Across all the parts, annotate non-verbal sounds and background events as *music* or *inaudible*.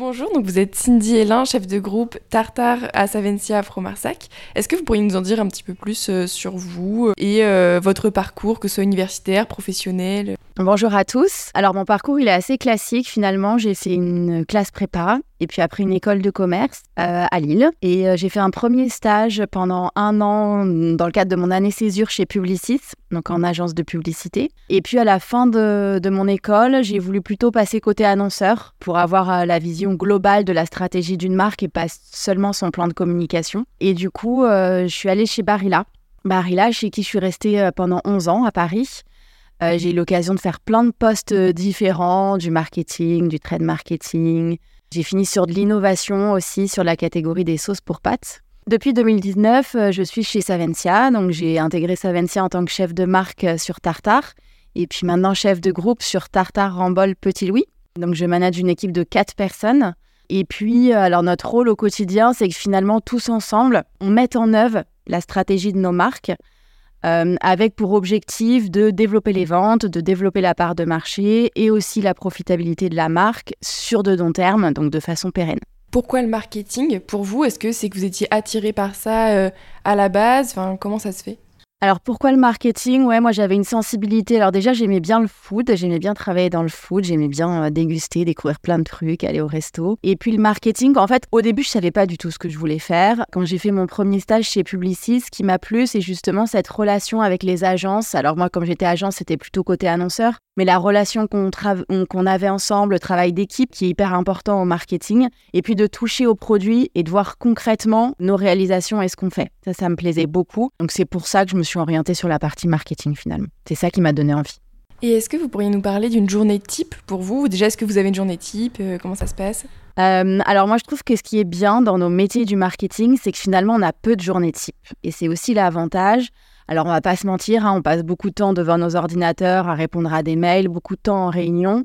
Bonjour, donc vous êtes Cindy Hélin, chef de groupe Tartare à Savencia Fromarsac. Est-ce que vous pourriez nous en dire un petit peu plus euh, sur vous et euh, votre parcours, que ce soit universitaire, professionnel? Bonjour à tous. Alors mon parcours il est assez classique finalement. J'ai fait une classe prépa et puis après une école de commerce euh, à Lille et j'ai fait un premier stage pendant un an dans le cadre de mon année césure chez Publicis, donc en agence de publicité. Et puis à la fin de, mon école, j'ai voulu plutôt passer côté annonceur pour avoir la vision globale de la stratégie d'une marque et pas seulement son plan de communication. Et du coup, euh, je suis allée chez Barilla. Barilla, chez qui je suis restée euh, pendant 11 ans à Paris. Euh, j'ai eu l'occasion de faire plein de postes différents, du marketing, du trade marketing. J'ai fini sur de l'innovation aussi, sur la catégorie des sauces pour pâtes. Depuis 2019, je suis chez Savencia, donc j'ai intégré Savencia en tant que chef de marque sur Tartare, et puis maintenant chef de groupe sur Tartare Rambol Petit Louis. Donc, je manage une équipe de quatre personnes. Et puis, euh, alors notre rôle au quotidien, c'est que finalement, tous ensemble, on met en œuvre la stratégie de nos marques euh, avec pour objectif de développer les ventes, de développer la part de marché et aussi la profitabilité de la marque sur de long terme, donc de façon pérenne. Pourquoi le marketing? Pour vous Est-ce que c'est que vous étiez attiré par ça euh, à la base? Enfin, Comment ça se fait? Alors pourquoi le marketing? Ouais, moi j'avais une sensibilité. Alors déjà j'aimais bien le food, j'aimais bien travailler dans le food, j'aimais bien euh, déguster, découvrir plein de trucs, aller au resto. Et puis le marketing, en fait, au début je savais pas du tout ce que je voulais faire. Quand j'ai fait mon premier stage chez Publicis, ce qui m'a plu, c'est justement cette relation avec les agences. Alors moi, comme j'étais agence, c'était plutôt côté annonceur, mais la relation qu'on avait ensemble, le travail d'équipe qui est hyper important au marketing, et puis de toucher aux produits et de voir concrètement nos réalisations et ce qu'on fait. Ça, ça me plaisait beaucoup. Donc c'est pour ça que je me suis orientée sur la partie marketing finalement. C'est ça qui m'a donné envie. Et est-ce que vous pourriez nous parler d'une journée type pour vous? Déjà, est-ce que vous avez une journée type? Euh, Comment ça se passe? Euh, alors moi je trouve que ce qui est bien dans nos métiers du marketing, c'est que finalement on a peu de journées type. Et c'est aussi l'avantage. Alors on va pas se mentir, hein, on passe beaucoup de temps devant nos ordinateurs à répondre à des mails, beaucoup de temps en réunion.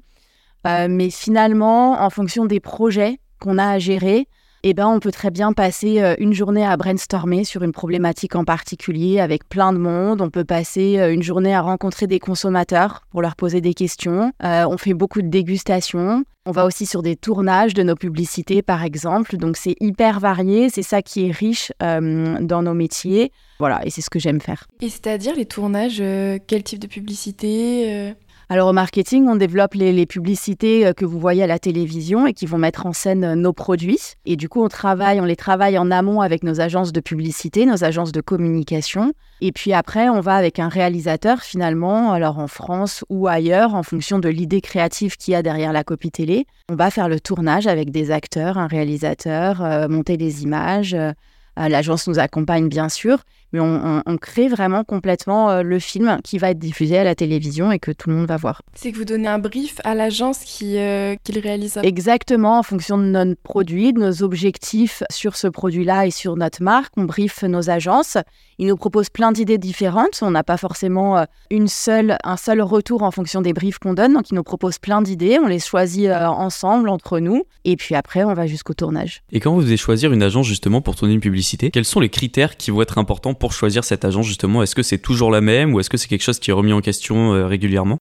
Euh, mais finalement, en fonction des projets qu'on a à gérer, eh ben, on peut très bien passer euh, une journée à brainstormer sur une problématique en particulier avec plein de monde. On peut passer euh, une journée à rencontrer des consommateurs pour leur poser des questions. Euh, on fait beaucoup de dégustations. On va aussi sur des tournages de nos publicités, par exemple. Donc, c'est hyper varié. C'est ça qui est riche dans nos métiers. Voilà, et c'est ce que j'aime faire. Et c'est-à-dire les tournages, quel type de publicité alors au marketing, on développe les, publicités euh, que vous voyez à la télévision et qui vont mettre en scène euh, nos produits. Et du coup, on travaille, on les travaille en amont avec nos agences de publicité, nos agences de communication. Et puis après, on va avec un réalisateur finalement, alors en France ou ailleurs, en fonction de l'idée créative qu'il y a derrière la copie télé. On va faire le tournage avec des acteurs, un réalisateur, euh, monter des images. L'agence nous accompagne bien sûr, mais on, crée vraiment complètement euh, le film qui va être diffusé à la télévision et que tout le monde va voir. C'est que vous donnez un brief à l'agence qui, euh, le réalise Exactement, en fonction de notre produit, de nos objectifs sur ce produit-là et sur notre marque, on brief nos agences. Ils nous proposent plein d'idées différentes. On n'a pas forcément euh, une seule, un seul retour en fonction des briefs qu'on donne. Donc, ils nous proposent plein d'idées. On les choisit ensemble, entre nous. Et puis après, on va jusqu'au tournage. Et quand vous devez choisir une agence justement pour tourner une publicité, quels sont les critères qui vont être importants pour choisir cette agence justement Est-ce que c'est toujours la même ou est-ce que c'est quelque chose qui est remis en question euh, régulièrement?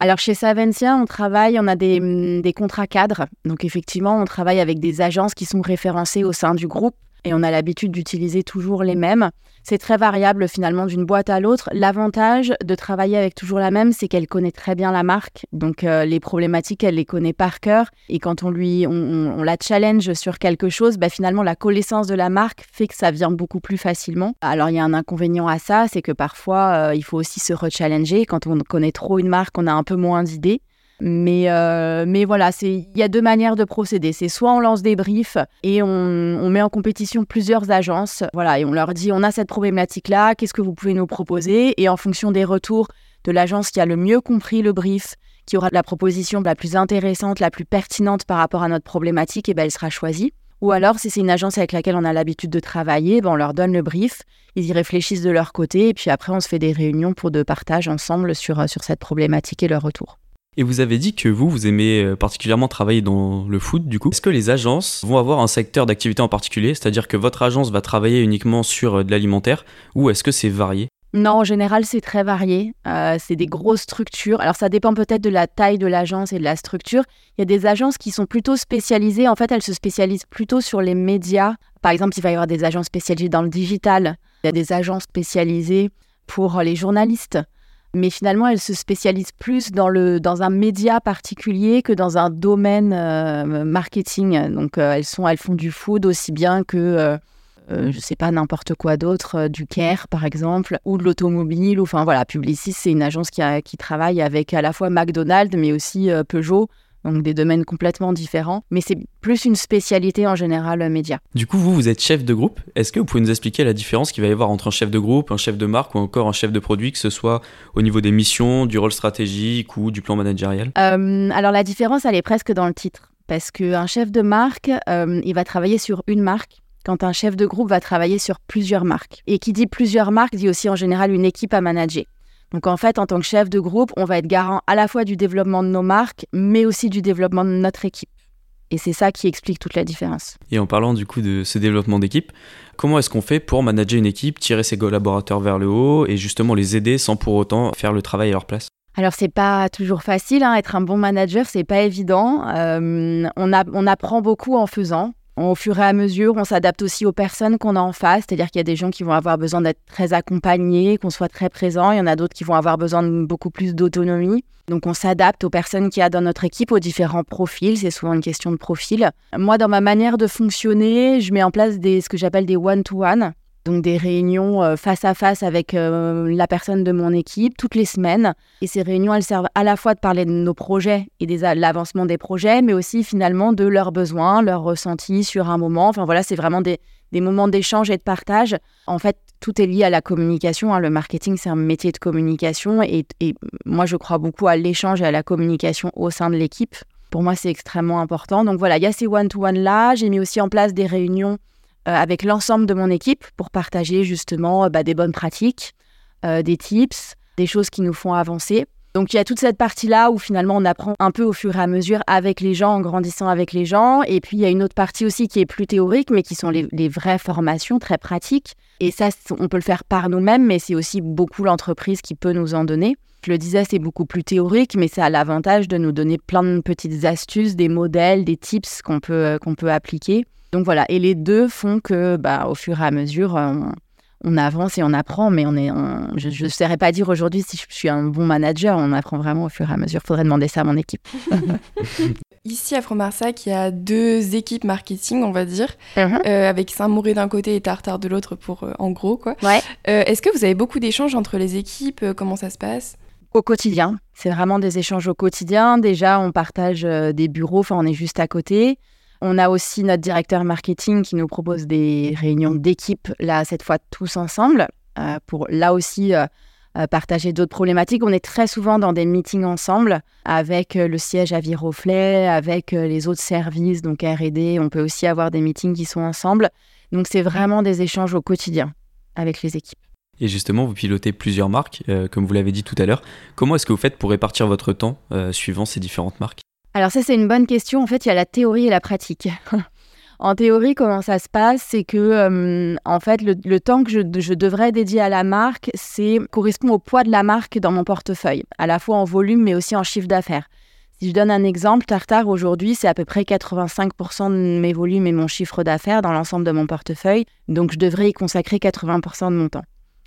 Alors chez Savencia, on travaille, on a mm, des, contrats cadres. Donc effectivement, on travaille avec des agences qui sont référencées au sein du groupe et on a l'habitude d'utiliser toujours les mêmes. C'est très variable finalement d'une boîte à l'autre. L'avantage de travailler avec toujours la même, c'est qu'elle connaît très bien la marque. Donc euh, les problématiques, elle les connaît par cœur. Et quand on lui, on, la challenge sur quelque chose, bah, finalement la connaissance de la marque fait que ça vient beaucoup plus facilement. Alors il y a un inconvénient à ça, c'est que parfois euh, il faut aussi se rechallenger. Quand on connaît trop une marque, on a un peu moins d'idées. Mais, euh, mais voilà, il y a deux manières de procéder. C'est soit on lance des briefs et on, on, met en compétition plusieurs agences, voilà, et on leur dit on a cette problématique-là, qu'est-ce que vous pouvez nous proposer? Et en fonction des retours de l'agence qui a le mieux compris le brief, qui aura la proposition la plus intéressante, la plus pertinente par rapport à notre problématique, et ben elle sera choisie. Ou alors, si c'est une agence avec laquelle on a l'habitude de travailler, ben, on leur donne le brief, ils y réfléchissent de leur côté, et puis après, on se fait des réunions pour de partage ensemble sur, sur cette problématique et leur retour. Et vous avez dit que vous, vous aimez euh, particulièrement travailler dans le foot, du coup. Est-ce que les agences vont avoir un secteur d'activité en particulier? C'est-à-dire que votre agence va travailler uniquement sur euh, de l'alimentaire ou est-ce que c'est varié? Non, en général, c'est très varié. Euh, c'est des grosses structures. Alors, ça dépend peut-être de la taille de l'agence et de la structure. Il y a des agences qui sont plutôt spécialisées. En fait, elles se spécialisent plutôt sur les médias. Par exemple, il va y avoir des agences spécialisées dans le digital. Il y a des agences spécialisées pour les journalistes mais finalement, elles se spécialisent plus dans, le, dans un média particulier que dans un domaine euh, marketing. Donc, euh, elles, sont, elles font du food aussi bien que, euh, je ne sais pas, n'importe quoi d'autre, du care par exemple, ou de l'automobile. Enfin voilà, Publicis, c'est une agence qui, a, qui travaille avec à la fois McDonald's, mais aussi Peugeot donc des domaines complètement différents, mais c'est plus une spécialité en général euh, média. Du coup, vous, vous êtes chef de groupe. Est-ce que vous pouvez nous expliquer la différence qu'il va y avoir entre un chef de groupe, un chef de marque ou encore un chef de produit, que ce soit au niveau des missions, du rôle stratégique ou du plan managérial? Euh, Alors la différence, elle est presque dans le titre, parce qu'un chef de marque, euh, il va travailler sur une marque quand un chef de groupe va travailler sur plusieurs marques. Et qui dit plusieurs marques dit aussi en général une équipe à manager. Donc en fait, en tant que chef de groupe, on va être garant à la fois du développement de nos marques, mais aussi du développement de notre équipe. Et c'est ça qui explique toute la différence. Et en parlant du coup de ce développement d'équipe, comment est-ce qu'on fait pour manager une équipe, tirer ses collaborateurs vers le haut et justement les aider sans pour autant faire le travail à leur place? Alors c'est pas toujours facile, hein. être un bon manager, c'est pas évident. Euh, on, on apprend beaucoup en faisant. Au fur et à mesure, on s'adapte aussi aux personnes qu'on a en face, c'est-à-dire qu'il y a des gens qui vont avoir besoin d'être très accompagnés, qu'on soit très présent, il y en a d'autres qui vont avoir besoin de beaucoup plus d'autonomie. Donc on s'adapte aux personnes qu'il y a dans notre équipe, aux différents profils, c'est souvent une question de profil. Moi, dans ma manière de fonctionner, je mets en place des, ce que j'appelle des one-to-one donc des réunions euh, face à face avec euh, la personne de mon équipe toutes les semaines. Et ces réunions, elles servent à la fois de parler de nos projets et de l'avancement des projets, mais aussi finalement de leurs besoins, leurs ressentis sur un moment. Enfin voilà, c'est vraiment des, moments d'échange et de partage. En fait, tout est lié à la communication. Hein. Le marketing, c'est un métier de communication. Et, et moi, je crois beaucoup à l'échange et à la communication au sein de l'équipe. Pour moi, c'est extrêmement important. Donc voilà, il y a ces one-to-one-là. J'ai mis aussi en place des réunions avec l'ensemble de mon équipe pour partager justement euh, bah, des bonnes pratiques, euh, des tips, des choses qui nous font avancer. Donc il y a toute cette partie-là où finalement on apprend un peu au fur et à mesure avec les gens, en grandissant avec les gens. Et puis il y a une autre partie aussi qui est plus théorique, mais qui sont les, les vraies formations très pratiques. Et ça, on peut le faire par nous-mêmes, mais c'est aussi beaucoup l'entreprise qui peut nous en donner. Je le disais, c'est beaucoup plus théorique, mais ça a l'avantage de nous donner plein de petites astuces, des modèles, des tips qu'on peut, qu'on peut appliquer. Donc voilà, et les deux font que, bah, au fur et à mesure, euh, on, avance et on apprend, mais on est, je ne saurais pas dire aujourd'hui si je suis un bon manager, on apprend vraiment au fur et à mesure. Il faudrait demander ça à mon équipe. *laughs* Ici à Fromarsac, il y a deux équipes marketing, on va dire, uh-huh. euh, avec Saint-Mauré d'un côté et Tartare de l'autre, pour euh, en gros quoi. Ouais. Est-ce que vous avez beaucoup d'échanges entre les équipes Comment ça se passe? Au quotidien, c'est vraiment des échanges au quotidien. Déjà, on partage des bureaux, enfin on est juste à côté. On a aussi notre directeur marketing qui nous propose des réunions d'équipe, là, cette fois tous ensemble, euh, pour là aussi euh, euh, partager d'autres problématiques. On est très souvent dans des meetings ensemble avec le siège à Viroflay, avec les autres services, donc RD. On peut aussi avoir des meetings qui sont ensemble. Donc, c'est vraiment des échanges au quotidien avec les équipes. Et justement, vous pilotez plusieurs marques, comme vous l'avez dit tout à l'heure. Comment est-ce que vous faites pour répartir votre temps suivant ces différentes marques? Alors ça, c'est une bonne question. En fait, il y a la théorie et la pratique. *laughs* en théorie, comment ça se passe C'est que, euh, en fait, le, temps que je, devrais dédier à la marque, c'est correspond au poids de la marque dans mon portefeuille, à la fois en volume, mais aussi en chiffre d'affaires. Si je donne un exemple, Tartare aujourd'hui, c'est à peu près 85% de mes volumes et mon chiffre d'affaires dans l'ensemble de mon portefeuille. Donc, je devrais y consacrer 80% de mon temps.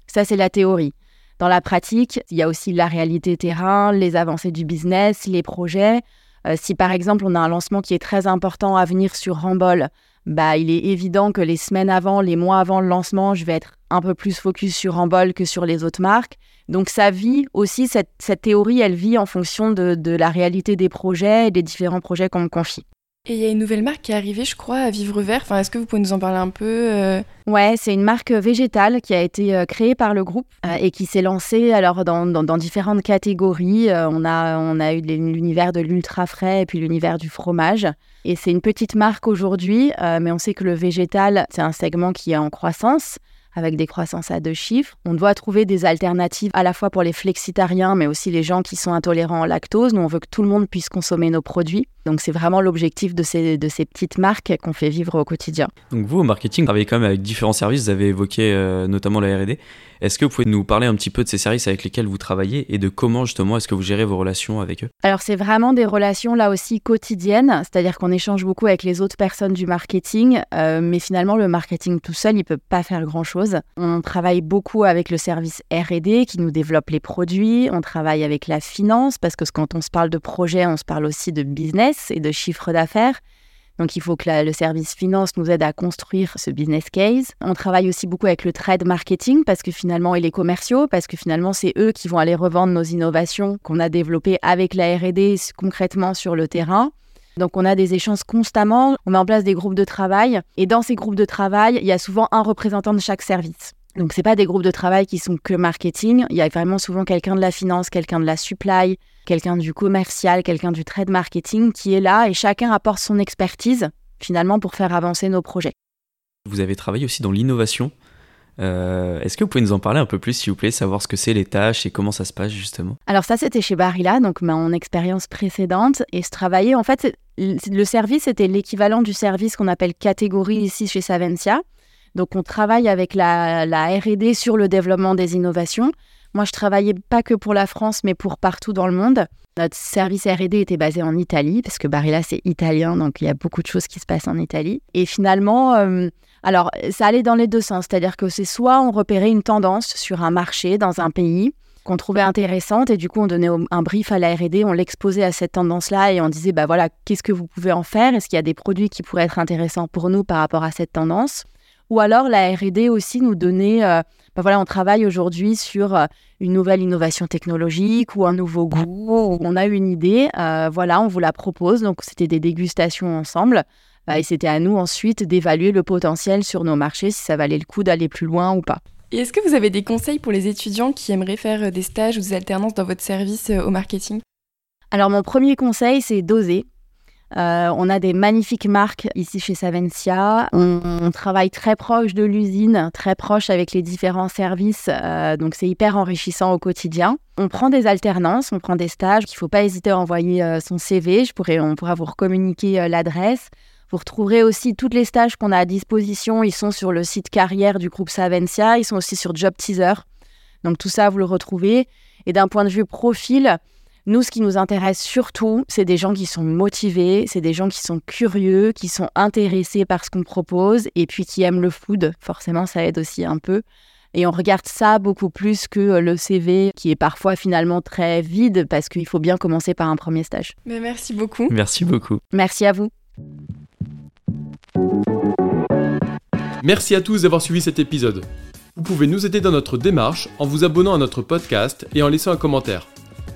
Ça, c'est la théorie. Dans la pratique, il y a aussi la réalité terrain, les avancées du business, les projets. Euh, si par exemple on a un lancement qui est très important à venir sur Rambol, bah, il est évident que les semaines avant, les mois avant le lancement, je vais être un peu plus focus sur Rambol que sur les autres marques. Donc ça vit aussi, cette, théorie, elle vit en fonction de, la réalité des projets et des différents projets qu'on me confie. Et il y a une nouvelle marque qui est arrivée, je crois, à Vivre Vert. Enfin, Est-ce que vous pouvez nous en parler un peu euh Ouais, c'est une marque végétale qui a été euh, créée par le groupe euh, et qui s'est lancée alors dans, dans, dans différentes catégories. Euh, on, a, on a eu l'univers de l'ultra frais et puis l'univers du fromage. Et c'est une petite marque aujourd'hui, euh, mais on sait que le végétal, c'est un segment qui est en croissance avec des croissances à deux chiffres. On doit trouver des alternatives à la fois pour les flexitariens, mais aussi les gens qui sont intolérants au lactose. Nous, on veut que tout le monde puisse consommer nos produits. Donc, c'est vraiment l'objectif de ces, de ces petites marques qu'on fait vivre au quotidien. Donc vous, au marketing, vous travaillez quand même avec différents services, vous avez évoqué euh, notamment la R&D. Est-ce que vous pouvez nous parler un petit peu de ces services avec lesquels vous travaillez et de comment justement est-ce que vous gérez vos relations avec eux? Alors, c'est vraiment des relations là aussi quotidiennes, c'est-à-dire qu'on échange beaucoup avec les autres personnes du marketing, euh, mais finalement, le marketing tout seul, il peut pas faire grand-chose. On travaille beaucoup avec le service R&D qui nous développe les produits, on travaille avec la finance parce que quand on se parle de projet, on se parle aussi de business et de chiffre d'affaires. Donc il faut que le service finance nous aide à construire ce business case. On travaille aussi beaucoup avec le trade marketing parce que finalement, et les commerciaux, parce que finalement, c'est eux qui vont aller revendre nos innovations qu'on a développées avec la R&D concrètement sur le terrain. Donc on a des échanges constamment, on met en place des groupes de travail et dans ces groupes de travail, il y a souvent un représentant de chaque service. Donc c'est pas des groupes de travail qui sont que marketing, il y a vraiment souvent quelqu'un de la finance, quelqu'un de la supply, quelqu'un du commercial, quelqu'un du trade marketing qui est là et chacun apporte son expertise finalement pour faire avancer nos projets. Vous avez travaillé aussi dans l'innovation. Euh, Est-ce que vous pouvez nous en parler un peu plus, s'il vous plaît, savoir ce que c'est les tâches et comment ça se passe justement? Alors ça, c'était chez Barilla, donc mon expérience précédente. Et je travaillais, en fait, le service était l'équivalent du service qu'on appelle catégorie ici chez Savencia. Donc on travaille avec la, R&D sur le développement des innovations. Moi, je travaillais pas que pour la France, mais pour partout dans le monde. Notre service R&D était basé en Italie, parce que Barilla, c'est italien, donc il y a beaucoup de choses qui se passent en Italie. Et finalement, euh, alors, ça allait dans les deux sens, c'est-à-dire que c'est soit on repérait une tendance sur un marché dans un pays, qu'on trouvait intéressante et du coup on donnait un brief à la R&D, on l'exposait à cette tendance-là et on disait bah voilà qu'est-ce que vous pouvez en faire, est-ce qu'il y a des produits qui pourraient être intéressants pour nous par rapport à cette tendance? Ou alors la R&D aussi nous donnait euh, bah voilà on travaille aujourd'hui sur euh, une nouvelle innovation technologique ou un nouveau goût, on a une idée, euh, voilà on vous la propose donc c'était des dégustations ensemble euh, et c'était à nous ensuite d'évaluer le potentiel sur nos marchés si ça valait le coup d'aller plus loin ou pas. Et est-ce que vous avez des conseils pour les étudiants qui aimeraient faire des stages ou des alternances dans votre service au marketing? Alors mon premier conseil, c'est d'oser. Euh, on a des magnifiques marques ici chez Savencia. On, travaille très proche de l'usine, très proche avec les différents services. euh, donc c'est hyper enrichissant au quotidien. On prend des alternances, on prend des stages. Il ne faut pas hésiter à envoyer euh, son CV. Je pourrais, on pourra vous recommuniquer l'adresse. Vous retrouverez aussi tous les stages qu'on a à disposition. Ils sont sur le site carrière du groupe Savencia. Ils sont aussi sur Job Teaser. Donc tout ça, vous le retrouvez. Et d'un point de vue profil, nous, ce qui nous intéresse surtout, c'est des gens qui sont motivés, c'est des gens qui sont curieux, qui sont intéressés par ce qu'on propose et puis qui aiment le food. Forcément, ça aide aussi un peu. Et on regarde ça beaucoup plus que le CV qui est parfois finalement très vide parce qu'il faut bien commencer par un premier stage. Mais Merci beaucoup. Merci beaucoup. Merci à vous. Merci à tous d'avoir suivi cet épisode. Vous pouvez nous aider dans notre démarche en vous abonnant à notre podcast et en laissant un commentaire.